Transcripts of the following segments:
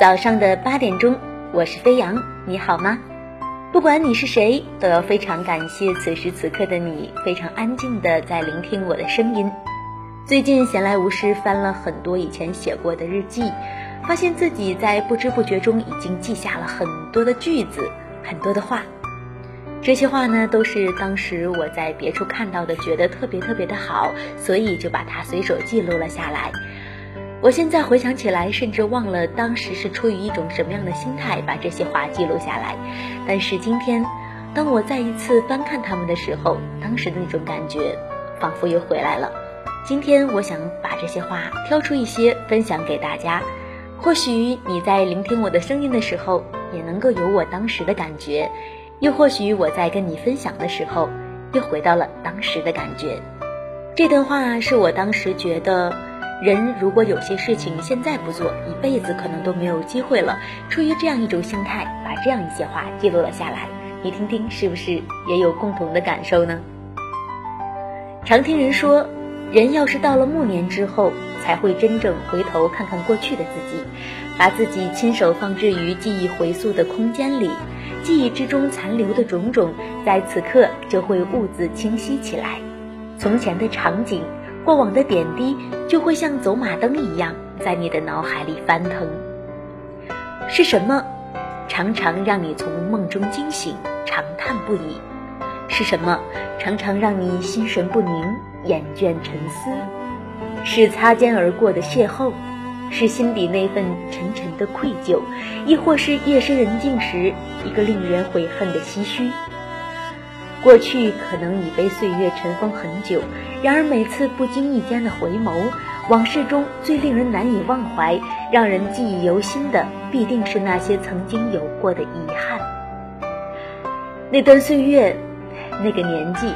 早上的八点钟，我是飞扬，你好吗？不管你是谁，都要非常感谢此时此刻的你，非常安静的在聆听我的声音。最近闲来无事，翻了很多以前写过的日记，发现自己在不知不觉中已经记下了很多的句子，很多的话。这些话呢，都是当时我在别处看到的，觉得特别特别的好，所以就把它随手记录了下来。我现在回想起来，甚至忘了当时是出于一种什么样的心态把这些话记录下来。但是今天，当我再一次翻看他们的时候，当时的那种感觉仿佛又回来了。今天我想把这些话挑出一些分享给大家，或许你在聆听我的声音的时候，也能够有我当时的感觉；又或许我在跟你分享的时候，又回到了当时的感觉。这段话是我当时觉得。人如果有些事情现在不做，一辈子可能都没有机会了。出于这样一种心态，把这样一些话记录了下来，你听听是不是也有共同的感受呢？常听人说，人要是到了暮年之后，才会真正回头看看过去的自己，把自己亲手放置于记忆回溯的空间里，记忆之中残留的种种，在此刻就会兀自清晰起来，从前的场景。过往的点滴就会像走马灯一样在你的脑海里翻腾。是什么，常常让你从梦中惊醒，长叹不已？是什么，常常让你心神不宁，眼倦沉思？是擦肩而过的邂逅，是心底那份沉沉的愧疚，亦或是夜深人静时一个令人悔恨的唏嘘？过去可能已被岁月尘封很久，然而每次不经意间的回眸，往事中最令人难以忘怀、让人记忆犹新的，必定是那些曾经有过的遗憾。那段岁月，那个年纪，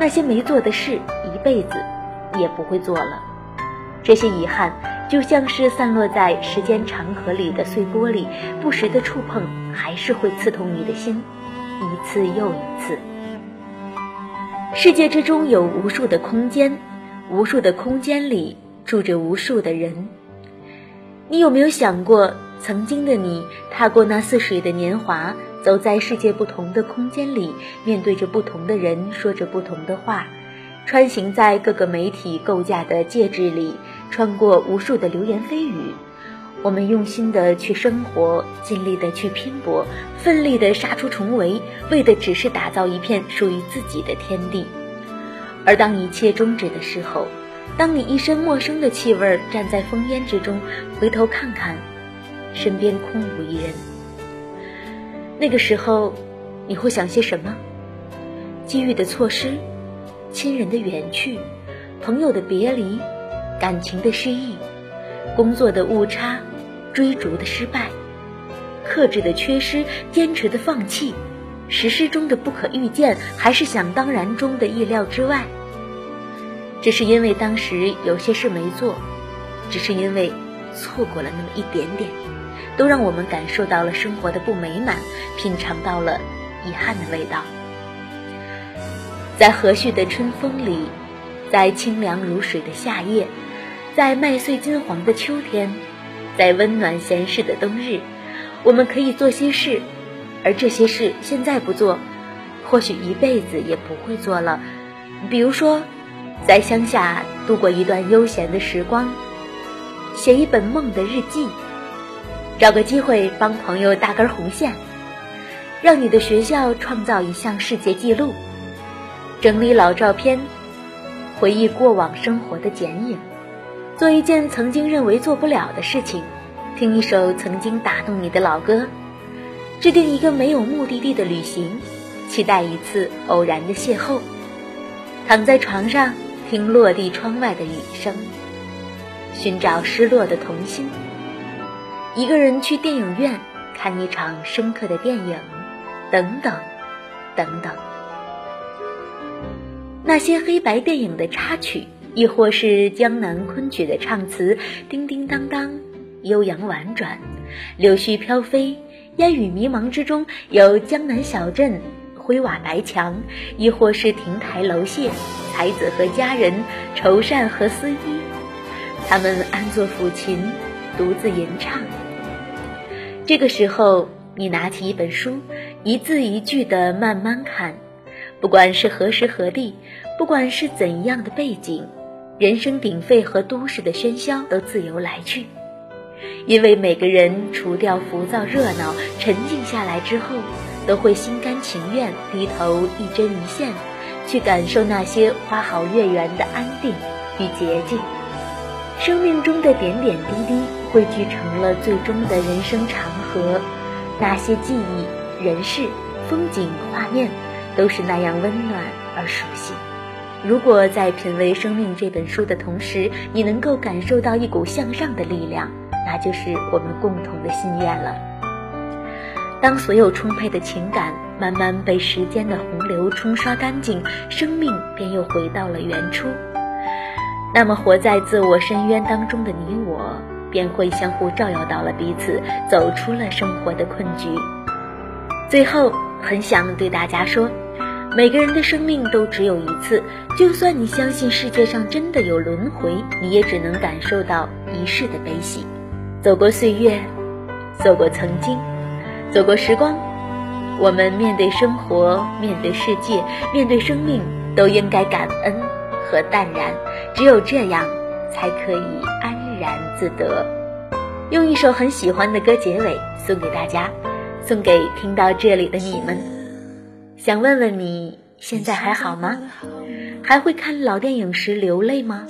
那些没做的事，一辈子也不会做了。这些遗憾，就像是散落在时间长河里的碎玻璃，不时的触碰，还是会刺痛你的心，一次又一次。世界之中有无数的空间，无数的空间里住着无数的人。你有没有想过，曾经的你踏过那似水的年华，走在世界不同的空间里，面对着不同的人，说着不同的话，穿行在各个媒体构架的介质里，穿过无数的流言蜚语。我们用心的去生活，尽力的去拼搏，奋力的杀出重围，为的只是打造一片属于自己的天地。而当一切终止的时候，当你一身陌生的气味站在烽烟之中，回头看看，身边空无一人。那个时候，你会想些什么？机遇的错失，亲人的远去，朋友的别离，感情的失意。工作的误差，追逐的失败，克制的缺失，坚持的放弃，实施中的不可预见，还是想当然中的意料之外？只是因为当时有些事没做，只是因为错过了那么一点点，都让我们感受到了生活的不美满，品尝到了遗憾的味道。在和煦的春风里，在清凉如水的夏夜。在麦穗金黄的秋天，在温暖闲适的冬日，我们可以做些事，而这些事现在不做，或许一辈子也不会做了。比如说，在乡下度过一段悠闲的时光，写一本梦的日记，找个机会帮朋友搭根红线，让你的学校创造一项世界纪录，整理老照片，回忆过往生活的剪影。做一件曾经认为做不了的事情，听一首曾经打动你的老歌，制定一个没有目的地的旅行，期待一次偶然的邂逅，躺在床上听落地窗外的雨声，寻找失落的童心，一个人去电影院看一场深刻的电影，等等，等等，那些黑白电影的插曲。亦或是江南昆曲的唱词，叮叮当当，悠扬婉转，柳絮飘飞，烟雨迷茫之中，有江南小镇，灰瓦白墙，亦或是亭台楼榭，才子和佳人，愁善和思衣，他们安坐抚琴，独自吟唱，这个时候，你拿起一本书，一字一句的慢慢看，不管是何时何地，不管是怎样的背景，人声鼎沸和都市的喧嚣都自由来去。因为每个人除掉浮躁热闹，沉静下来之后，都会心甘情愿低头一针一线，去感受那些花好月圆的安定与洁净。生命中的点点滴滴汇聚成了最终的人生长河，那些记忆、人事、风景、画面，都是那样温暖而熟悉。如果在品味生命这本书的同时，你能够感受到一股向上的力量。那就是我们共同的心愿了。当所有充沛的情感慢慢被时间的洪流冲刷干净，生命便又回到了原初。那么，活在自我深渊当中的你我，便会相互照耀到了彼此，走出了生活的困局。最后，很想对大家说，每个人的生命都只有一次，就算你相信世界上真的有轮回，你也只能感受到一世的悲喜。走过岁月，走过曾经，走过时光，我们面对生活，面对世界，面对生命，都应该感恩和淡然。只有这样，才可以安然自得。用一首很喜欢的歌结尾，送给大家，送给听到这里的你们。想问问你，现在还好吗？还会看老电影时流泪吗？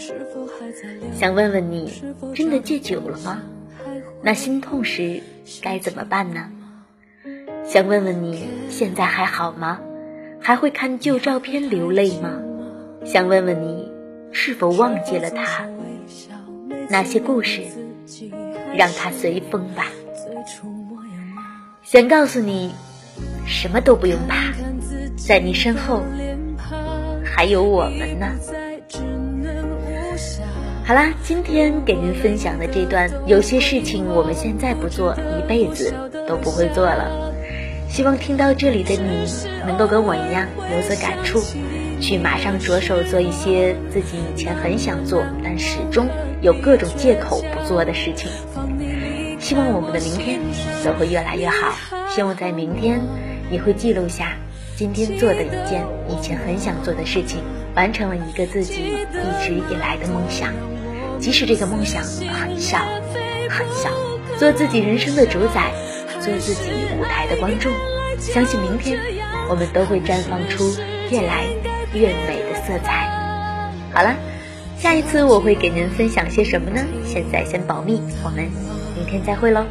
想问问你，真的戒酒了吗？那心痛时该怎么办呢？想问问你现在还好吗？还会看旧照片流泪吗？想问问你是否忘记了他？那些故事，让它随风吧。想告诉你，什么都不用怕，在你身后还有我们呢。好啦，今天给您分享的这段，有些事情我们现在不做，一辈子都不会做了。希望听到这里的你，能够跟我一样有所感触，去马上着手做一些自己以前很想做，但始终有各种借口不做的事情。希望我们的明天都会越来越好。希望在明天，你会记录下今天做的一件以前很想做的事情，完成了一个自己一直以来的梦想。即使这个梦想很小，很小，做自己人生的主宰，做自己舞台的观众，相信明天我们都会绽放出越来越美的色彩。好了，下一次我会给您分享些什么呢？现在先保密，我们明天再会喽。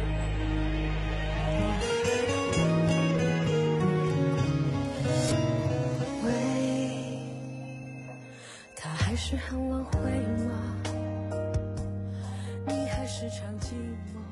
是很晚回吗？你还是常寂寞。